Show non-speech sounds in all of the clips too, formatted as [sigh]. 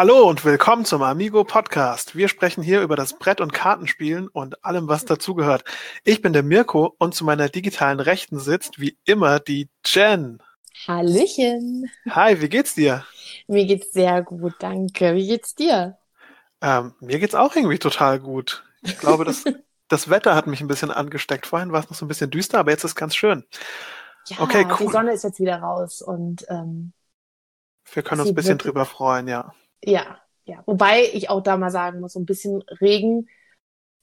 Hallo und willkommen zum Amigo Podcast. Wir sprechen hier über das Brett- und Kartenspielen und allem, was dazugehört. Ich bin der Mirko und zu meiner digitalen Rechten sitzt wie immer die Jen. Hallöchen. Hi, wie geht's dir? Mir geht's sehr gut, danke. Wie geht's dir? Ähm, mir geht's auch irgendwie total gut. Ich glaube, das, [laughs] das Wetter hat mich ein bisschen angesteckt. Vorhin war es noch so ein bisschen düster, aber jetzt ist ganz schön. Ja, Okay, die cool. Sonne ist jetzt wieder raus und ähm, Wir können uns ein bisschen drüber freuen, ja. Ja, ja. Wobei ich auch da mal sagen muss, so ein bisschen Regen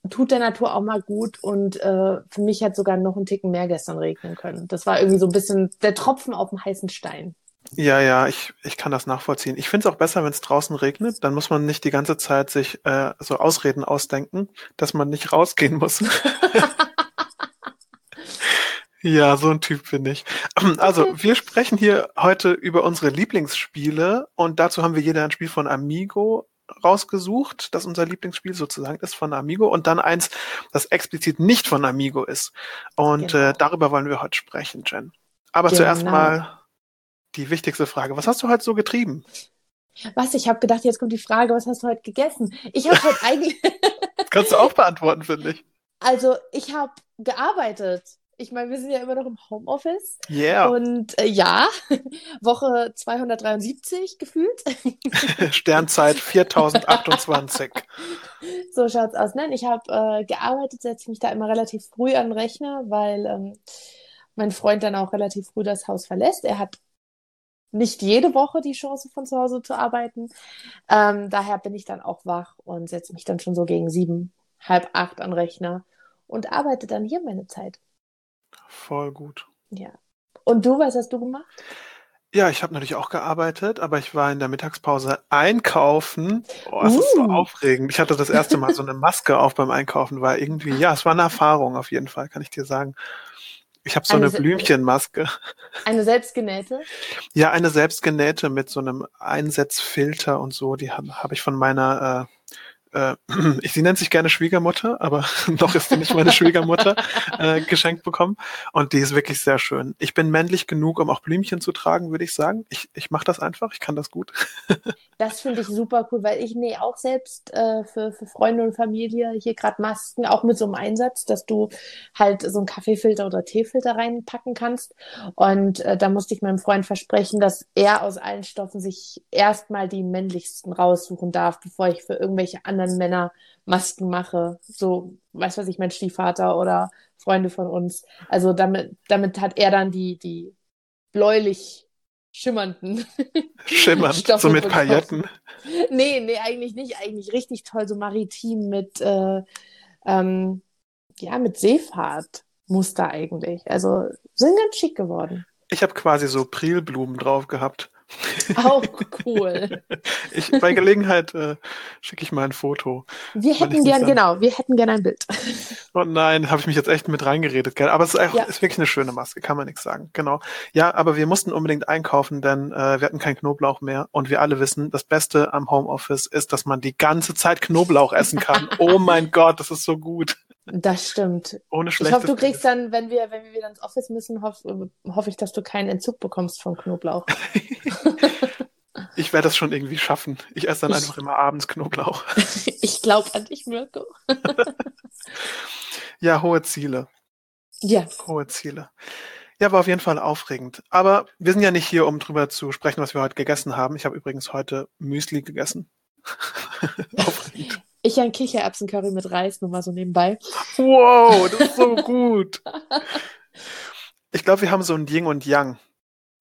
tut der Natur auch mal gut und äh, für mich hat sogar noch ein Ticken mehr gestern regnen können. Das war irgendwie so ein bisschen der Tropfen auf dem heißen Stein. Ja, ja, ich, ich kann das nachvollziehen. Ich finde es auch besser, wenn es draußen regnet. Dann muss man nicht die ganze Zeit sich äh, so Ausreden ausdenken, dass man nicht rausgehen muss. [laughs] [laughs] Ja, so ein Typ bin ich. Also, wir sprechen hier heute über unsere Lieblingsspiele und dazu haben wir jeder ein Spiel von Amigo rausgesucht, das unser Lieblingsspiel sozusagen ist von Amigo und dann eins, das explizit nicht von Amigo ist. Und Genau. äh, darüber wollen wir heute sprechen, Jen. Aber Genau. zuerst mal die wichtigste Frage. Was hast du heute so getrieben? Was? Ich habe gedacht, jetzt kommt die Frage, was hast du heute gegessen? Ich habe heute [laughs] eigentlich, kannst du auch beantworten, finde ich. also ich habe gearbeitet. Ich meine, wir sind ja immer noch im Homeoffice. Yeah. Und äh, ja, [laughs] Woche 273 gefühlt. [laughs] Sternzeit 4028. [laughs] So schaut's aus. Nein, ich habe äh, gearbeitet, setze mich da immer relativ früh an den Rechner, weil ähm, mein Freund dann auch relativ früh das Haus verlässt. Er hat nicht jede Woche die Chance, von zu Hause zu arbeiten. Ähm, daher bin ich dann auch wach und setze mich dann schon so gegen sieben, halb acht an den Rechner und arbeite dann hier meine Zeit. Voll gut. Ja. Und du, was hast du gemacht? Ja, ich habe natürlich auch gearbeitet, aber ich war in der Mittagspause einkaufen. Oh, es ist so Uh. aufregend. Ich hatte das erste Mal so eine [laughs] Maske auf beim Einkaufen, war irgendwie, ja, es war eine Erfahrung auf jeden Fall, kann ich dir sagen. Ich habe so Eine eine Blümchenmaske. Eine selbstgenähte? Ja, eine selbstgenähte mit so einem Einsetzfilter und so. Die habe hab ich von meiner, äh, äh, ich, [clears throat] sie nennt sich gerne Schwiegermutter, aber [laughs] noch ist sie nicht meine Schwiegermutter, [laughs] äh, geschenkt bekommen. Und die ist wirklich sehr schön. Ich bin männlich genug, um auch Blümchen zu tragen, würde ich sagen. Ich, ich mache das einfach, ich kann das gut. [laughs] Das finde ich super cool, weil ich nähe auch selbst äh, für, für Freunde und Familie hier gerade Masken, auch mit so einem Einsatz, dass du halt so einen Kaffeefilter oder Teefilter reinpacken kannst. Und äh, da musste ich meinem Freund versprechen, dass er aus allen Stoffen sich erstmal die männlichsten raussuchen darf, bevor ich für irgendwelche anderen Männer Masken mache. So, weiß was ich, mein Stiefvater oder Freunde von uns. Also damit, damit hat er dann die, die bläulich schimmernden Schimmernd, so mit. Pailletten. Nee, nee, eigentlich nicht. Eigentlich richtig toll, so maritim mit, äh, ähm, ja, mit Seefahrtmuster eigentlich. Also sind ganz schick geworden. Ich habe quasi so Prilblumen drauf gehabt. Auch cool. [laughs] Ich, bei Gelegenheit äh, schicke ich mal ein Foto. Wir hätten gern, sagen. genau, wir hätten gern ein Bild. [laughs] Oh nein, habe ich mich jetzt echt mit reingeredet? Aber es ist, auch, Ja. ist wirklich eine schöne Maske, kann man nichts sagen. Genau. Ja, aber wir mussten unbedingt einkaufen, denn äh, wir hatten keinen Knoblauch mehr. Und wir alle wissen, das Beste am Homeoffice ist, dass man die ganze Zeit Knoblauch essen kann. [laughs] oh mein Gott, das ist so gut. Das stimmt. Ohne Ich hoffe, du kriegst dann, wenn wir, wenn wir wieder ins Office müssen, hoffe hoffe ich, dass du keinen Entzug bekommst von Knoblauch. [laughs] Ich werde das schon irgendwie schaffen. Ich esse dann Ich- einfach immer abends Knoblauch. [laughs] Ich glaube an dich, Mirko. [laughs] Ja, hohe Ziele. Ja, Hohe Ziele. Ja, war auf jeden Fall aufregend. Aber wir sind ja nicht hier, um drüber zu sprechen, was wir heute gegessen haben. Ich habe übrigens heute Müsli gegessen. aufregend. Ich ein Kichererbsencurry mit Reis, nur mal so nebenbei. Wow, das ist so [laughs] gut. Ich glaube, wir haben so ein Yin und Yang.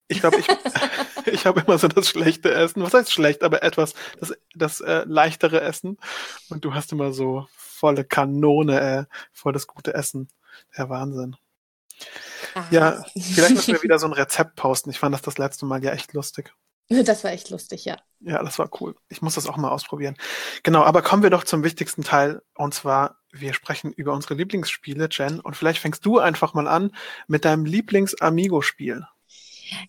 Ich glaube, ich, [laughs] ich habe immer so das schlechte Essen. Was heißt schlecht, aber etwas, das, das äh, leichtere Essen. Und du hast immer so volle Kanone, äh, voll das gute Essen. Der Wahnsinn. Ja, vielleicht müssen wir [laughs] wieder so ein Rezept posten. Ich fand das das letzte Mal ja echt lustig. [laughs] Das war echt lustig, ja. Ja, das war cool. Ich muss das auch mal ausprobieren. Genau, aber kommen wir doch zum wichtigsten Teil. Und zwar, wir sprechen über unsere Lieblingsspiele, Jen. Und vielleicht fängst du einfach mal an mit deinem Lieblings-Amigo-Spiel.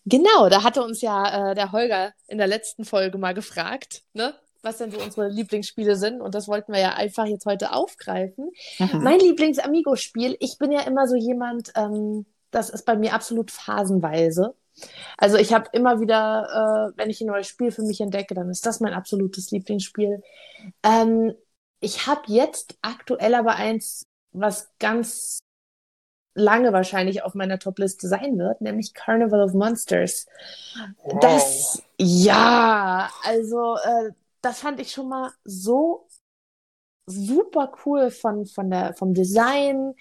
Genau, da hatte uns ja äh, der Holger in der letzten Folge mal gefragt, ne? was denn so unsere Lieblingsspiele sind. Und das wollten wir ja einfach jetzt heute aufgreifen. Mhm. Mein Lieblings-Amigo-Spiel, ich bin ja immer so jemand, ähm, das ist bei mir absolut phasenweise. Also ich habe immer wieder, äh, wenn ich ein neues Spiel für mich entdecke, dann ist das mein absolutes Lieblingsspiel. Ähm, ich habe jetzt aktuell aber eins, was ganz lange wahrscheinlich auf meiner Top-Liste sein wird, nämlich Carnival of Monsters. Wow. Das, ja, also äh, das fand ich schon mal so super cool von, von der, vom Design,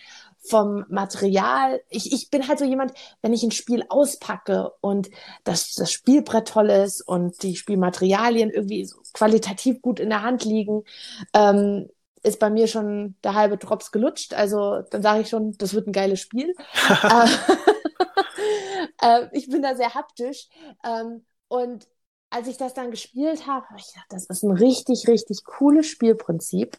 vom Material. Ich, ich bin halt so jemand, wenn ich ein Spiel auspacke und das, das Spielbrett toll ist und die Spielmaterialien irgendwie so qualitativ gut in der Hand liegen, ähm, ist bei mir schon der halbe Drops gelutscht. Also dann sage ich schon, das wird ein geiles Spiel. [laughs] äh, [laughs] äh, ich bin da sehr haptisch. Ähm, und als ich das dann gespielt habe, habe ich gedacht, das ist ein richtig, richtig cooles Spielprinzip.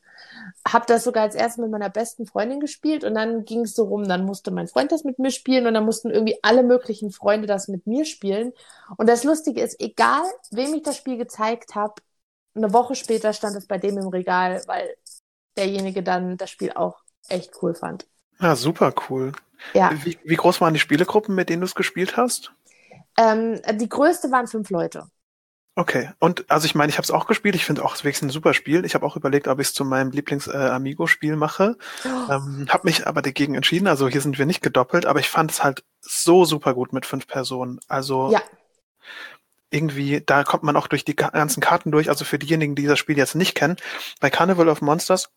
Habe das sogar als erstes mit meiner besten Freundin gespielt und dann ging es so rum, dann musste mein Freund das mit mir spielen und dann mussten irgendwie alle möglichen Freunde das mit mir spielen. Und das Lustige ist, egal wem ich das Spiel gezeigt habe, eine Woche später stand es bei dem im Regal, weil derjenige dann das Spiel auch echt cool fand. Ja, super cool. Ja. Wie, wie groß waren die Spielegruppen, mit denen du es gespielt hast? Ähm, die größte waren fünf Leute. Okay, und also ich meine, ich habe es auch gespielt. Ich finde auch, es ist wirklich ein super Spiel. Ich habe auch überlegt, ob ich es zu meinem Lieblings-Amigo-Spiel äh, mache. Oh. Ähm, habe mich aber dagegen entschieden. Also hier sind wir nicht gedoppelt, aber ich fand es halt so super gut mit fünf Personen. Also ja. irgendwie, da kommt man auch durch die ganzen Karten durch. Also für diejenigen, die das Spiel jetzt nicht kennen, bei Carnival of Monsters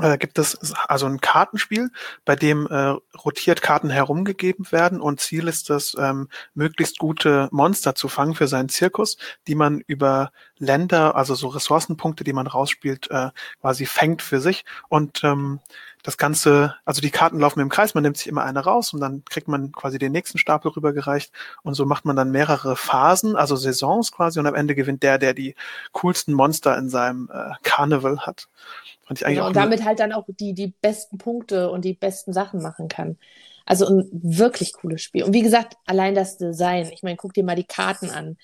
äh, gibt es also ein Kartenspiel, bei dem äh, rotiert Karten herumgegeben werden und Ziel ist es, ähm, möglichst gute Monster zu fangen für seinen Zirkus, die man über Länder, also so Ressourcenpunkte, die man rausspielt, äh, quasi fängt für sich. Und ähm, das Ganze, also die Karten laufen im Kreis, man nimmt sich immer eine raus und dann kriegt man quasi den nächsten Stapel rübergereicht und so macht man dann mehrere Phasen, also Saisons quasi und am Ende gewinnt der, der die coolsten Monster in seinem äh, Carnival hat. Fand ich eigentlich genau, und damit halt dann auch die, die besten Punkte und die besten Sachen machen kann. Also ein wirklich cooles Spiel. Und wie gesagt, allein das Design. Ich meine, guck dir mal die Karten an.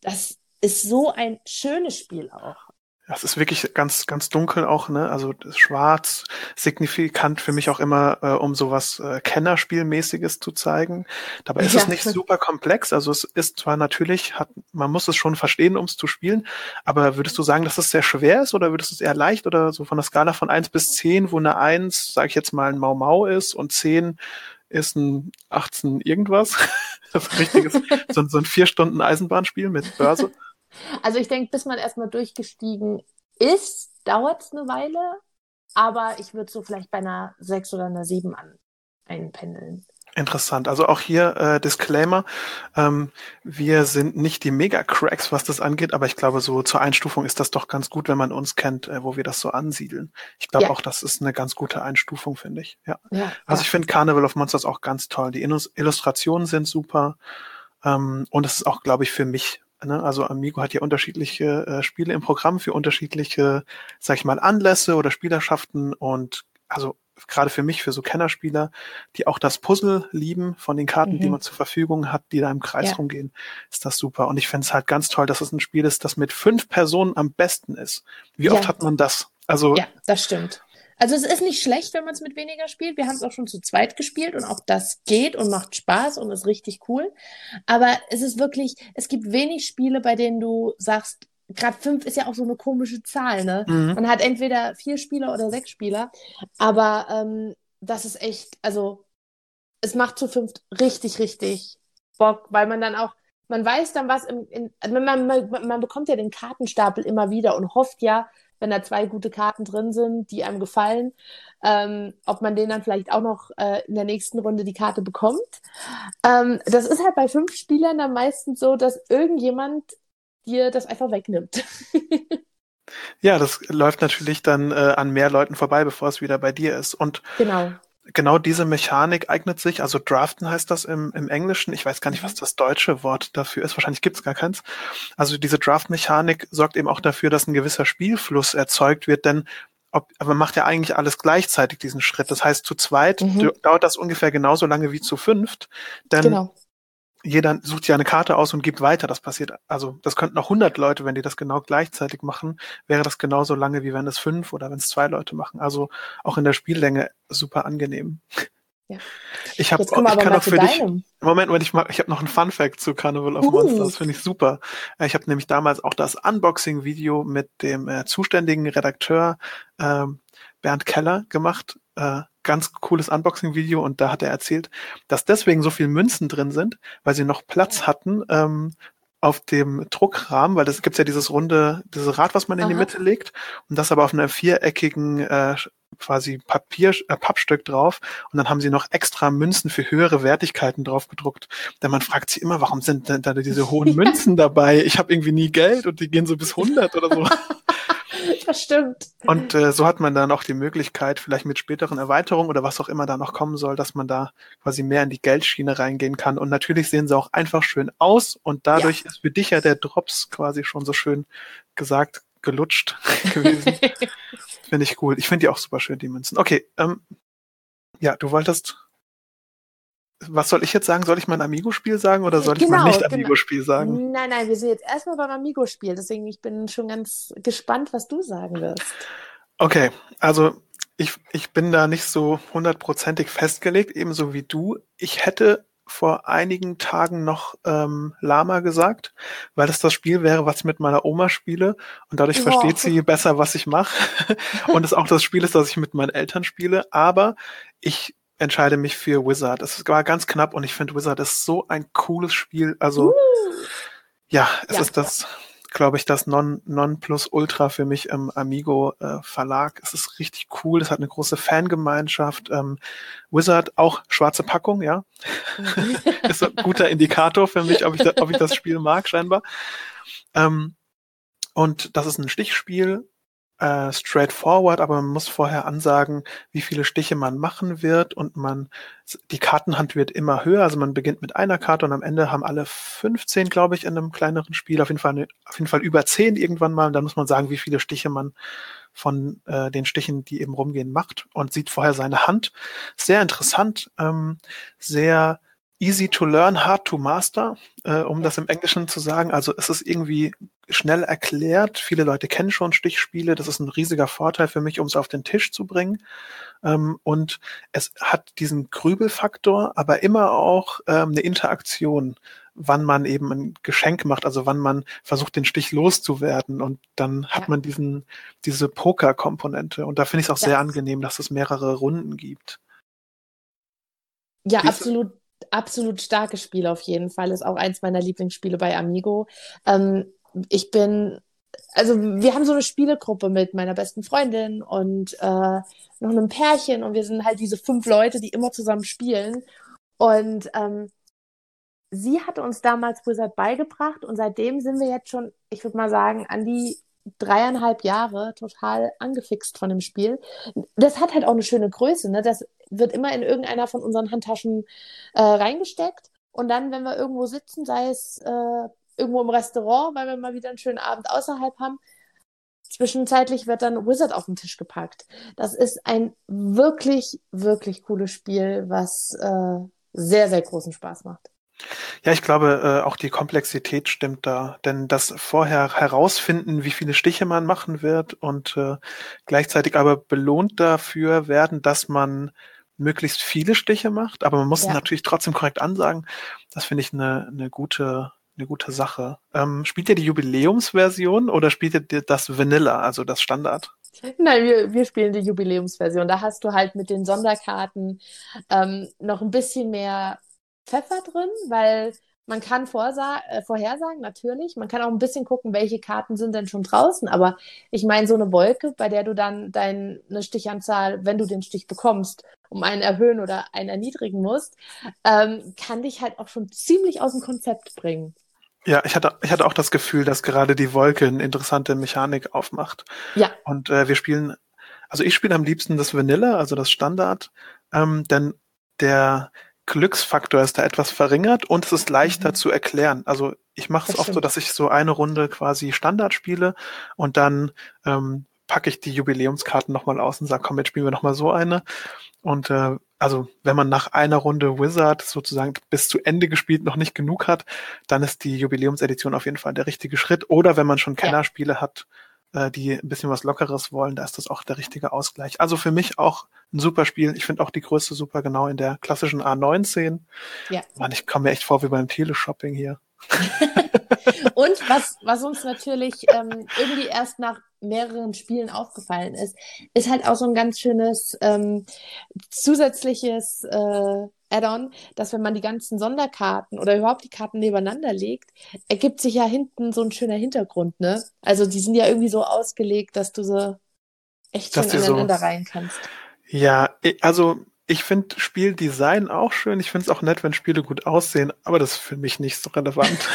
Das ist so ein schönes Spiel auch. Das ist wirklich ganz, ganz dunkel auch, ne? Also schwarz, signifikant für mich auch immer, äh, um sowas äh, Kennerspielmäßiges zu zeigen. Dabei ist ja. es nicht super komplex. Also es ist zwar natürlich, hat, man muss es schon verstehen, um es zu spielen, aber würdest du sagen, dass es sehr schwer ist oder würdest du es eher leicht oder so von der Skala von eins bis zehn, wo eine eins, sage ich jetzt mal, ein Mau Mau ist und zehn ist ein 18 irgendwas? [laughs] Das ist ein richtiges, so, so ein vier Stunden Eisenbahnspiel mit Börse. Also ich denke, bis man erstmal durchgestiegen ist, dauert es eine Weile, aber ich würde so vielleicht bei einer 6 oder einer 7 an einpendeln. Interessant. Also auch hier äh, Disclaimer. Ähm, wir sind nicht die Mega-Cracks, was das angeht, aber ich glaube, so zur Einstufung ist das doch ganz gut, wenn man uns kennt, äh, wo wir das so ansiedeln. Ich glaube ja. auch, das ist eine ganz gute Einstufung, finde ich. Ja. ja also ja. ich finde Carnival of Monsters auch ganz toll. Die Illustrationen sind super. Ähm, und es ist auch, glaube ich, für mich? Also Amigo hat ja unterschiedliche äh, Spiele im Programm für unterschiedliche, sag ich mal, Anlässe oder Spielerschaften und also gerade für mich, für so Kennerspieler, die auch das Puzzle lieben von den Karten, mhm. die man zur Verfügung hat, die da im Kreis ja. rumgehen, ist das super. Und ich finde es halt ganz toll, dass es ein Spiel ist, das mit fünf Personen am besten ist. Wie oft hat man das? Also ja, das stimmt. Also es ist nicht schlecht, wenn man es mit weniger spielt. Wir haben es auch schon zu zweit gespielt und auch das geht und macht Spaß und ist richtig cool. Aber es ist wirklich, es gibt wenig Spiele, bei denen du sagst, gerade fünf ist ja auch so eine komische Zahl, ne? Mhm. Man hat entweder vier Spieler oder sechs Spieler, aber ähm, das ist echt, also es macht zu fünft richtig, richtig Bock, weil man dann auch, man weiß dann was, im, in, man, man, man bekommt ja den Kartenstapel immer wieder und hofft ja, wenn da zwei gute Karten drin sind, die einem gefallen, ähm, ob man den dann vielleicht auch noch äh, in der nächsten Runde die Karte bekommt. Ähm, das ist halt bei fünf Spielern dann meistens so, dass irgendjemand dir das einfach wegnimmt. [laughs] ja, das läuft natürlich dann äh, an mehr Leuten vorbei, bevor es wieder bei dir ist. Und genau genau diese Mechanik eignet sich, also draften heißt das im, im Englischen, ich weiß gar nicht, was das deutsche Wort dafür ist, wahrscheinlich gibt es gar keins. Also diese Draft-Mechanik sorgt eben auch dafür, dass ein gewisser Spielfluss erzeugt wird, denn ob, aber man macht ja eigentlich alles gleichzeitig, diesen Schritt. Das heißt, zu zweit mhm. dauert das ungefähr genauso lange wie zu fünft, denn genau jeder sucht sich eine Karte aus und gibt weiter. Das passiert, also das könnten auch 100 Leute, wenn die das genau gleichzeitig machen, wäre das genauso lange, wie wenn es fünf oder wenn es zwei Leute machen. Also auch in der Spiellänge super angenehm. Ja. Ich habe, ich kann auch für dich. Moment, Moment, ich, mag, ich habe noch einen Fun Fact zu Carnival of uh. Monsters. Finde ich super. Äh, ich habe nämlich damals auch das Unboxing-Video mit dem äh, zuständigen Redakteur ähm, Bernd Keller gemacht. Äh, ganz cooles Unboxing-Video und da hat er erzählt, dass deswegen so viel Münzen drin sind, weil sie noch Platz hatten ähm, auf dem Druckrahmen, weil das gibt's ja dieses runde, dieses Rad, was man in Aha. die Mitte legt und das aber auf einer viereckigen äh, quasi Papier, äh, Pappstück drauf und dann haben sie noch extra Münzen für höhere Wertigkeiten drauf gedruckt. Denn man fragt sich immer, warum sind denn da diese hohen [laughs] Münzen dabei? Ich habe irgendwie nie Geld und die gehen so bis 100 oder so. [laughs] Das stimmt. Und äh, so hat man dann auch die Möglichkeit, vielleicht mit späteren Erweiterungen oder was auch immer da noch kommen soll, dass man da quasi mehr in die Geldschiene reingehen kann. Und natürlich sehen sie auch einfach schön aus und dadurch ja. ist für dich ja der Drops quasi schon so schön gesagt gelutscht [laughs] gewesen. [laughs] finde ich cool. Ich finde die auch super schön, die Münzen. Okay, ähm, ja, du wolltest was soll ich jetzt sagen? Soll ich mein Amigo-Spiel sagen oder soll genau, ich mein genau, Nicht-Amigo-Spiel genau. sagen? Nein, nein, wir sind jetzt erstmal beim Amigo-Spiel. Deswegen ich bin schon ganz gespannt, was du sagen wirst. Okay, also ich, ich bin da nicht so hundertprozentig festgelegt, ebenso wie du. Ich hätte vor einigen Tagen noch ähm, Lama gesagt, weil das das Spiel wäre, was ich mit meiner Oma spiele und dadurch wow. versteht sie besser, was ich mache [laughs] und es auch das Spiel ist, das ich mit meinen Eltern spiele. Aber ich entscheide mich für Wizard. Es war ganz knapp und ich finde Wizard ist so ein cooles Spiel. Also uh. ja, es ja. ist das, glaube ich, das Non, non plus Ultra für mich im Amigo äh, Verlag. Es ist richtig cool. Es hat eine große Fangemeinschaft. Ähm, Wizard auch schwarze Packung, ja, mhm. [laughs] ist ein guter Indikator für mich, ob ich, da, ob ich das Spiel mag scheinbar. Ähm, und das ist ein Stichspiel äh, straightforward, aber man muss vorher ansagen, wie viele Stiche man machen wird und man die Kartenhand wird immer höher. Also man beginnt mit einer Karte und am Ende haben alle 15, glaube ich, in einem kleineren Spiel auf jeden Fall auf jeden Fall über 10 irgendwann mal. Und dann muss man sagen, wie viele Stiche man von äh, den Stichen, die eben rumgehen, macht und sieht vorher seine Hand. Sehr interessant, ähm, sehr easy to learn, hard to master, äh, um das im Englischen zu sagen. Also es ist irgendwie schnell erklärt. Viele Leute kennen schon Stichspiele. Das ist ein riesiger Vorteil für mich, um es auf den Tisch zu bringen. Ähm, und es hat diesen Grübelfaktor, aber immer auch ähm, eine Interaktion, wann man eben ein Geschenk macht, also wann man versucht, den Stich loszuwerden. Und dann hat man diesen, diese Poker-Komponente. Und da finde ich es auch ja. sehr angenehm, dass es mehrere Runden gibt. Ja, Diese, absolut absolut starkes Spiel auf jeden Fall. Ist auch eins meiner Lieblingsspiele bei Amigo. Ähm, ich bin, also wir haben so eine Spielegruppe mit meiner besten Freundin und äh, noch einem Pärchen und wir sind halt diese fünf Leute, die immer zusammen spielen. Und ähm, sie hatte uns damals Wizard beigebracht und seitdem sind wir jetzt schon, ich würde mal sagen, an die dreieinhalb Jahre total angefixt von dem Spiel. Das hat halt auch eine schöne Größe. Ne? Das wird immer in irgendeiner von unseren Handtaschen äh, reingesteckt. Und dann, wenn wir irgendwo sitzen, sei es äh, irgendwo im Restaurant, weil wir mal wieder einen schönen Abend außerhalb haben, zwischenzeitlich wird dann Wizard auf den Tisch gepackt. Das ist ein wirklich, wirklich cooles Spiel, was äh, sehr, sehr großen Spaß macht. Ja, ich glaube, äh, auch die Komplexität stimmt da. Denn das vorher herausfinden, wie viele Stiche man machen wird und äh, gleichzeitig aber belohnt dafür werden, dass man möglichst viele Stiche macht, aber man muss ja. natürlich trotzdem korrekt ansagen. Das finde ich eine, eine gute, eine gute Sache. Ähm, spielt ihr die Jubiläumsversion oder spielt ihr das Vanilla, also das Standard? Nein, wir, wir spielen die Jubiläumsversion. Da hast du halt mit den Sonderkarten ähm, noch ein bisschen mehr Pfeffer drin, weil man kann äh, vorhersagen, natürlich. Man kann auch ein bisschen gucken, welche Karten sind denn schon draußen. Aber ich meine, so eine Wolke, bei der du dann deine Stichanzahl, wenn du den Stich bekommst, um einen erhöhen oder einen erniedrigen musst, ähm, kann dich halt auch schon ziemlich aus dem Konzept bringen. Ja, ich hatte, ich hatte auch das Gefühl, dass gerade die Wolke eine interessante Mechanik aufmacht. Ja. Und äh, wir spielen, also ich spiele am liebsten das Vanilla, also das Standard, ähm, denn der, Glücksfaktor ist da etwas verringert und es ist leichter mhm. zu erklären. Also ich mache es oft so, dass ich so eine Runde quasi Standard spiele und dann ähm, packe ich die Jubiläumskarten nochmal aus und sage, komm, jetzt spielen wir nochmal so eine. Und äh, also wenn man nach einer Runde Wizard sozusagen bis zu Ende gespielt noch nicht genug hat, dann ist die Jubiläumsedition auf jeden Fall der richtige Schritt. Oder wenn man schon Kennerspiele ja. hat, äh, die ein bisschen was Lockeres wollen, da ist das auch der richtige Ausgleich. Also für mich auch ein super Spiel. Ich finde auch die Größe super genau in der klassischen A19. Ja. Mann, ich komme mir echt vor wie beim Teleshopping hier. [laughs] Und was, was uns natürlich ähm, irgendwie erst nach mehreren Spielen aufgefallen ist, ist halt auch so ein ganz schönes ähm, zusätzliches äh, Add-on, dass wenn man die ganzen Sonderkarten oder überhaupt die Karten nebeneinander legt, ergibt sich ja hinten so ein schöner Hintergrund, ne? Also die sind ja irgendwie so ausgelegt, dass du so echt schön aneinander so, rein kannst. Ja, also ich finde Spieldesign auch schön. Ich finde es auch nett, wenn Spiele gut aussehen, aber das ist für mich nicht so relevant.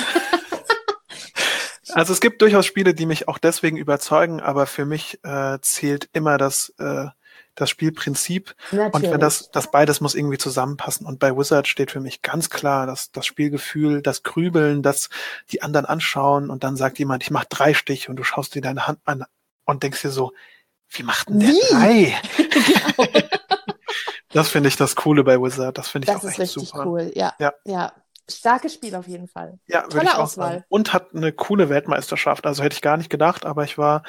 [laughs] also es gibt durchaus Spiele, die mich auch deswegen überzeugen, aber für mich äh, zählt immer das, äh, das Spielprinzip. Natürlich. Und wenn das, das beides muss irgendwie zusammenpassen. Und bei Wizard steht für mich ganz klar, dass das Spielgefühl, das Grübeln, das die anderen anschauen und dann sagt jemand, ich mach drei Stiche und du schaust dir deine Hand an und denkst dir so, wie macht denn der wie? drei? [laughs] genau. Das finde ich das Coole bei Wizard. Das finde ich das auch echt super. Das ist richtig cool, ja. ja. ja. Starkes Spiel auf jeden Fall. Ja, Tolle Auswahl. Sagen. Und hat eine coole Weltmeisterschaft. Also hätte ich gar nicht gedacht, aber ich war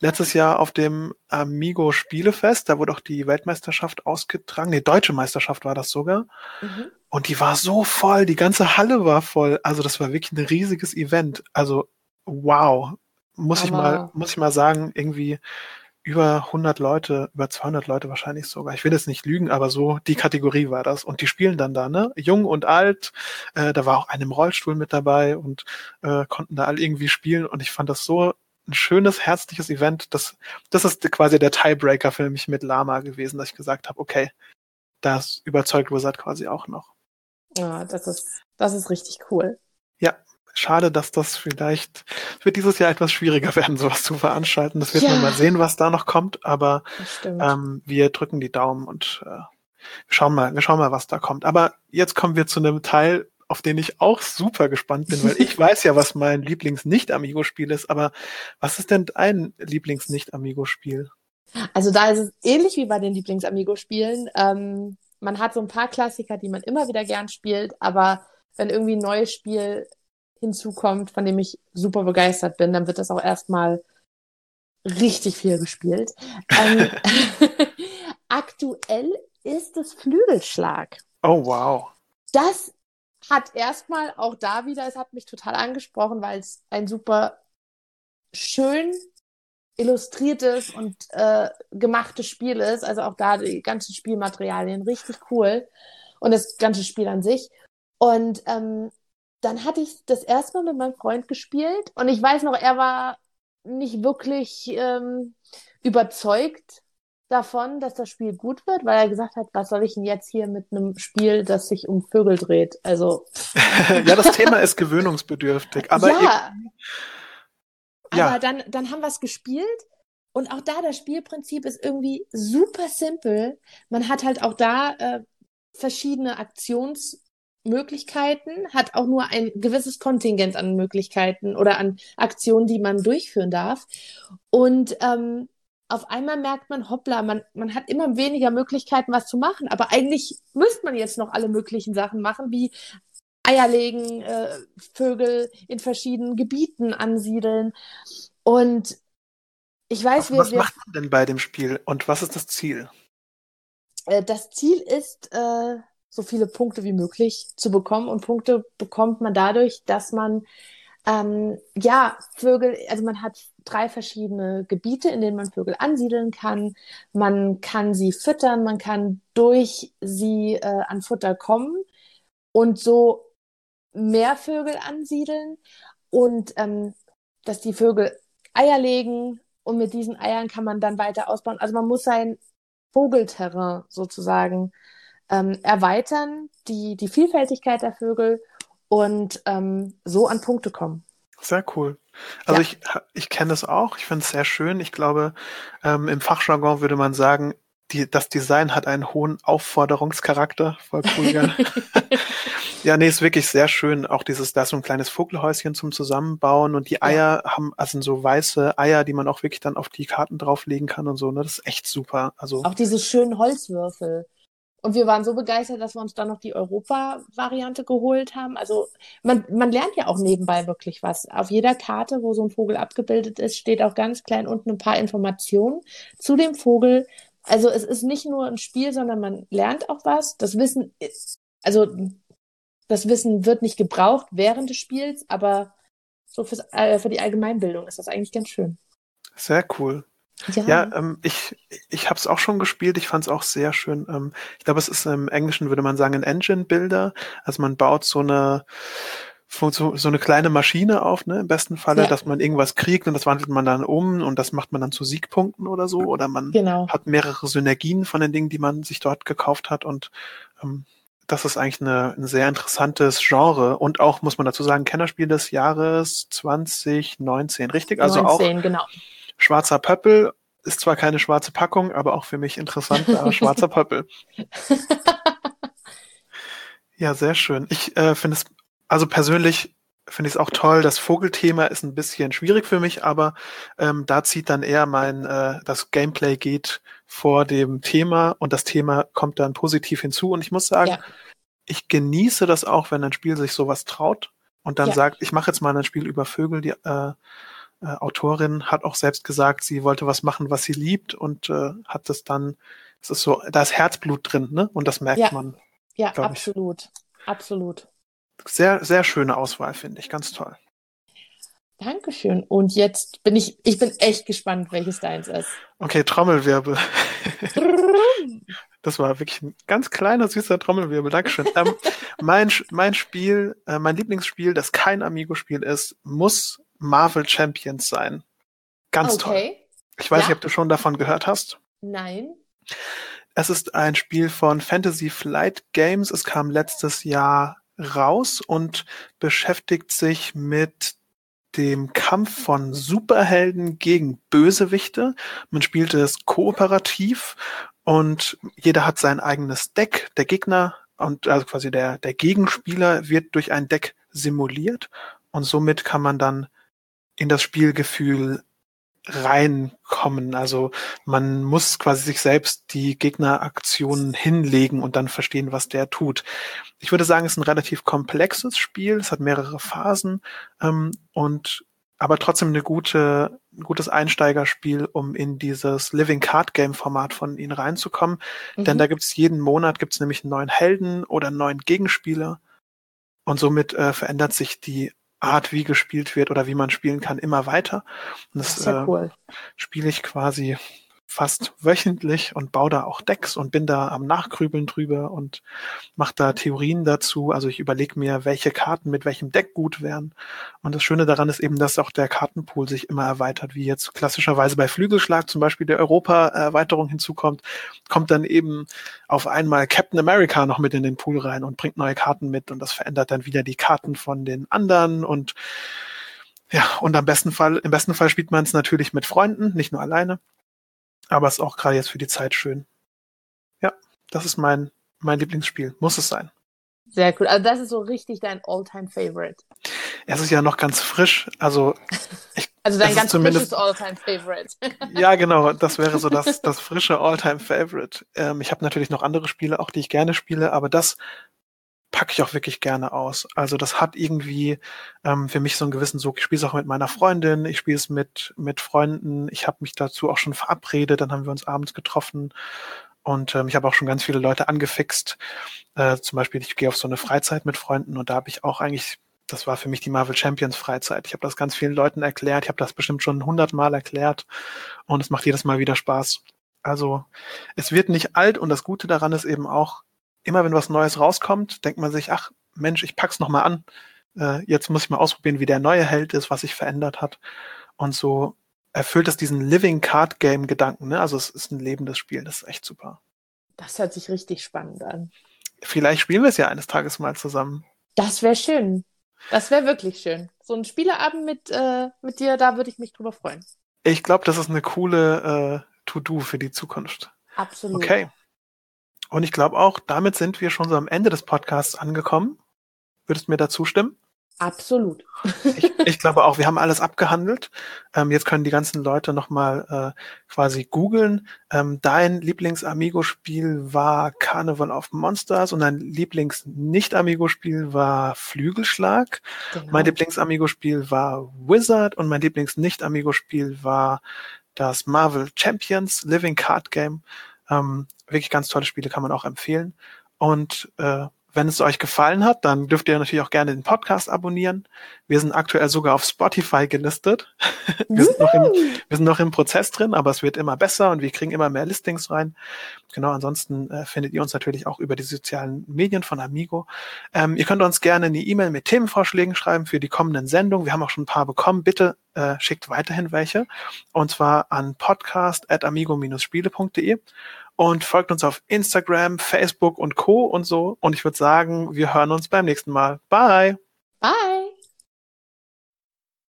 letztes Jahr auf dem Amigo Spielefest. Da wurde auch die Weltmeisterschaft ausgetragen. Nee, deutsche Meisterschaft war das sogar. Mhm. Und die war so voll. Die ganze Halle war voll. Also das war wirklich ein riesiges Event. Also wow. Muss aber ich mal, muss ich mal sagen, irgendwie über 100 Leute, über 200 Leute wahrscheinlich sogar. Ich will jetzt nicht lügen, aber so die Kategorie war das. Und die spielen dann da, ne? Jung und alt. Äh, da war auch ein im Rollstuhl mit dabei und äh, konnten da alle irgendwie spielen. Und ich fand das so ein schönes, herzliches Event. Das, das ist quasi der Tiebreaker für mich mit Lama gewesen, dass ich gesagt habe, okay, das überzeugt Wizard quasi auch noch. Ja, das ist, das ist richtig cool. Schade, dass das vielleicht wird dieses Jahr etwas schwieriger [laughs] werden, sowas zu veranstalten. Das wird ja. man mal sehen, was da noch kommt, aber ähm, wir drücken die Daumen und äh, schauen mal, wir schauen mal, was da kommt. Aber jetzt kommen wir zu einem Teil, auf den ich auch super gespannt bin, weil [laughs] ich weiß ja, was mein Lieblings-Nicht-Amigo-Spiel ist, aber was ist denn dein Lieblings-Nicht-Amigo-Spiel? Also da ist es ähnlich wie bei den Lieblings-Amigo-Spielen. Ähm, man hat so ein paar Klassiker, die man immer wieder gern spielt, aber wenn irgendwie ein neues Spiel hinzukommt, von dem ich super begeistert bin, dann wird das auch erstmal richtig viel gespielt. Ähm, [laughs] aktuell ist es Flügelschlag. Oh, wow. Das hat erstmal auch da wieder, es hat mich total angesprochen, weil es ein super schön illustriertes und äh, gemachtes Spiel ist. Also auch da die ganzen Spielmaterialien richtig cool und das ganze Spiel an sich. Und ähm, dann hatte ich das erste Mal mit meinem Freund gespielt und ich weiß noch, er war nicht wirklich ähm, überzeugt davon, dass das Spiel gut wird, weil er gesagt hat, was soll ich denn jetzt hier mit einem Spiel, das sich um Vögel dreht? Also [laughs] ja, das Thema ist gewöhnungsbedürftig, aber ja, ja. aber dann dann haben wir es gespielt und auch da das Spielprinzip ist irgendwie super simpel. Man hat halt auch da äh, verschiedene Aktions Möglichkeiten, hat auch nur ein gewisses Kontingent an Möglichkeiten oder an Aktionen, die man durchführen darf. Und ähm, auf einmal merkt man, hoppla, man, man hat immer weniger Möglichkeiten, was zu machen. Aber eigentlich müsste man jetzt noch alle möglichen Sachen machen, wie Eier legen, äh, Vögel in verschiedenen Gebieten ansiedeln. Und ich weiß, was, was wir, macht man denn bei dem Spiel und was ist das Ziel? Äh, das Ziel ist, äh, so viele Punkte wie möglich zu bekommen. Und Punkte bekommt man dadurch, dass man ähm, ja Vögel, also man hat drei verschiedene Gebiete, in denen man Vögel ansiedeln kann. Man kann sie füttern, man kann durch sie äh, an Futter kommen und so mehr Vögel ansiedeln und ähm, dass die Vögel Eier legen und mit diesen Eiern kann man dann weiter ausbauen. Also man muss sein Vogelterrain sozusagen ähm, erweitern, die, die Vielfältigkeit der Vögel und ähm, so an Punkte kommen. Sehr cool. Also ja. ich, ich kenne das auch, ich finde es sehr schön. Ich glaube, ähm, im Fachjargon würde man sagen, die, das Design hat einen hohen Aufforderungscharakter. Voll cool, ja. [laughs] ja, nee, ist wirklich sehr schön. Auch dieses, da ist so ein kleines Vogelhäuschen zum Zusammenbauen und die Eier ja. haben, also so weiße Eier, die man auch wirklich dann auf die Karten drauflegen kann und so, ne? Das ist echt super. Also. Auch diese schönen Holzwürfel. Und wir waren so begeistert, dass wir uns dann noch die Europa-Variante geholt haben. Also man, man lernt ja auch nebenbei wirklich was. Auf jeder Karte, wo so ein Vogel abgebildet ist, steht auch ganz klein unten ein paar Informationen zu dem Vogel. Also es ist nicht nur ein Spiel, sondern man lernt auch was. Das Wissen, also das Wissen wird nicht gebraucht während des Spiels, aber so fürs, äh, für die Allgemeinbildung ist das eigentlich ganz schön. Sehr cool. Ja, ja ähm, ich, ich habe es auch schon gespielt. Ich fand es auch sehr schön. Ähm, ich glaube, es ist im Englischen, würde man sagen, ein Engine-Builder. Also man baut so eine so, so eine kleine Maschine auf, ne, im besten Falle, ja. dass man irgendwas kriegt und das wandelt man dann um und das macht man dann zu Siegpunkten oder so. Oder man genau. hat mehrere Synergien von den Dingen, die man sich dort gekauft hat und ähm, das ist eigentlich eine, ein sehr interessantes Genre und auch, muss man dazu sagen, Kennerspiel des Jahres 2019, richtig? Also 19, auch genau. Schwarzer Pöppel ist zwar keine schwarze Packung, aber auch für mich interessant, [laughs] schwarzer Pöppel. [laughs] ja, sehr schön. Ich äh, finde es, also persönlich finde ich es auch toll. Das Vogelthema ist ein bisschen schwierig für mich, aber ähm, da zieht dann eher mein, äh, das Gameplay geht vor dem Thema und das Thema kommt dann positiv hinzu. Und ich muss sagen, ja. ich genieße das auch, wenn ein Spiel sich sowas traut und dann ja. sagt, ich mache jetzt mal ein Spiel über Vögel, die äh, äh, Autorin hat auch selbst gesagt, sie wollte was machen, was sie liebt und äh, hat das dann, es ist so, da ist Herzblut drin, ne? Und das merkt ja. man. Ja, absolut. Ich. Absolut. Sehr, sehr schöne Auswahl, finde ich. Ganz toll. Dankeschön. Und jetzt bin ich, ich bin echt gespannt, welches deins ist. Okay, Trommelwirbel. [laughs] das war wirklich ein ganz kleiner, süßer Trommelwirbel. Dankeschön. ähm, mein, mein Spiel, äh, mein Lieblingsspiel, das kein Amigo-Spiel ist, muss Marvel Champions sein. Ganz okay. toll. Ich weiß ja. nicht, ob du schon davon gehört hast. Nein. Es ist ein Spiel von Fantasy Flight Games. Es kam letztes Jahr raus und beschäftigt sich mit dem Kampf von Superhelden gegen Bösewichte. Man spielt es kooperativ und jeder hat sein eigenes Deck. Der Gegner und also quasi der, der Gegenspieler wird durch ein Deck simuliert und somit kann man dann in das Spielgefühl reinkommen. Also man muss quasi sich selbst die Gegneraktionen hinlegen und dann verstehen, was der tut. Ich würde sagen, es ist ein relativ komplexes Spiel. Es hat mehrere Phasen ähm, und aber trotzdem eine gute, ein gutes Einsteigerspiel, um in dieses Living Card Game Format von ihnen reinzukommen. Mhm. Denn da gibt es jeden Monat gibt's nämlich einen neuen Helden oder einen neuen Gegenspieler. Und somit äh, verändert sich die Art, wie gespielt wird oder wie man spielen kann, immer weiter. Und das, das ja cool. äh, spiele ich quasi fast wöchentlich und baue da auch Decks und bin da am Nachgrübeln drüber und mache da Theorien dazu. Also ich überlege mir, welche Karten mit welchem Deck gut wären. Und das Schöne daran ist eben, dass auch der Kartenpool sich immer erweitert, wie jetzt klassischerweise bei Flügelschlag zum Beispiel der Europa-Erweiterung hinzukommt, kommt dann eben auf einmal Captain America noch mit in den Pool rein und bringt neue Karten mit und das verändert dann wieder die Karten von den anderen und ja, und am besten Fall, im besten Fall spielt man es natürlich mit Freunden, nicht nur alleine. Aber es ist auch gerade jetzt für die Zeit schön. Ja, das ist mein, mein Lieblingsspiel. Muss es sein. Sehr cool. Also das ist so richtig dein All-Time-Favorite. Es ist ja noch ganz frisch. Also, [laughs] ich, also dein ganz frisches All-Time-Favorite. [laughs] ja, genau. Das wäre so das, [laughs] das frische All-Time-Favorite. Ähm, ich habe natürlich noch andere Spiele, auch die ich gerne spiele, aber das packe ich auch wirklich gerne aus. Also das hat irgendwie ähm, für mich so einen gewissen Sog. Ich spiele es auch mit meiner Freundin, ich spiele es mit, mit Freunden. Ich habe mich dazu auch schon verabredet, dann haben wir uns abends getroffen. Und ähm, ich habe auch schon ganz viele Leute angefixt. Äh, zum Beispiel, ich gehe auf so eine Freizeit mit Freunden und da habe ich auch eigentlich, das war für mich die Marvel Champions Freizeit. Ich habe das ganz vielen Leuten erklärt. Ich habe das bestimmt schon hundertmal erklärt und es macht jedes Mal wieder Spaß. Also es wird nicht alt und das Gute daran ist eben auch, immer wenn was Neues rauskommt, denkt man sich, ach Mensch, ich pack's noch mal an. Äh, jetzt muss ich mal ausprobieren, wie der neue Held ist, was sich verändert hat. Und so erfüllt es diesen Living Card Game Gedanken. Ne? Also es ist ein lebendes Spiel. Das ist echt super. Das hört sich richtig spannend an. Vielleicht spielen wir es ja eines Tages mal zusammen. Das wäre schön. Das wäre wirklich schön. So ein Spieleabend mit, äh, mit dir, da würde ich mich drüber freuen. Ich glaube, das ist eine coole äh, To-Do für die Zukunft. Absolut. Okay. Und ich glaube auch, damit sind wir schon so am Ende des Podcasts angekommen. Würdest du mir dazu stimmen? Absolut. Ich, ich, glaube auch, wir haben alles abgehandelt. Ähm, jetzt können die ganzen Leute nochmal äh, quasi googeln. Ähm, dein Lieblings-Amigo-Spiel war Carnival of Monsters und dein Lieblings-Nicht-Amigo-Spiel war Flügelschlag. Genau. Mein Lieblings-Amigo-Spiel war Wizard und mein Lieblings-Nicht-Amigo-Spiel war das Marvel Champions Living Card Game. Ähm, wirklich ganz tolle Spiele, kann man auch empfehlen. Und äh, wenn es euch gefallen hat, dann dürft ihr natürlich auch gerne den Podcast abonnieren. Wir sind aktuell sogar auf Spotify gelistet. [laughs] wir, sind noch im, wir sind noch im Prozess drin, aber es wird immer besser und wir kriegen immer mehr Listings rein. Genau, ansonsten äh, findet ihr uns natürlich auch über die sozialen Medien von Amigo. Ähm, ihr könnt uns gerne eine E-Mail mit Themenvorschlägen schreiben für die kommenden Sendungen. Wir haben auch schon ein paar bekommen. Bitte äh, schickt weiterhin welche. Und zwar an podcast.amigo-spiele.de und folgt uns auf Instagram, Facebook und Co. und so. Und ich würde sagen, wir hören uns beim nächsten Mal. Bye. Bye.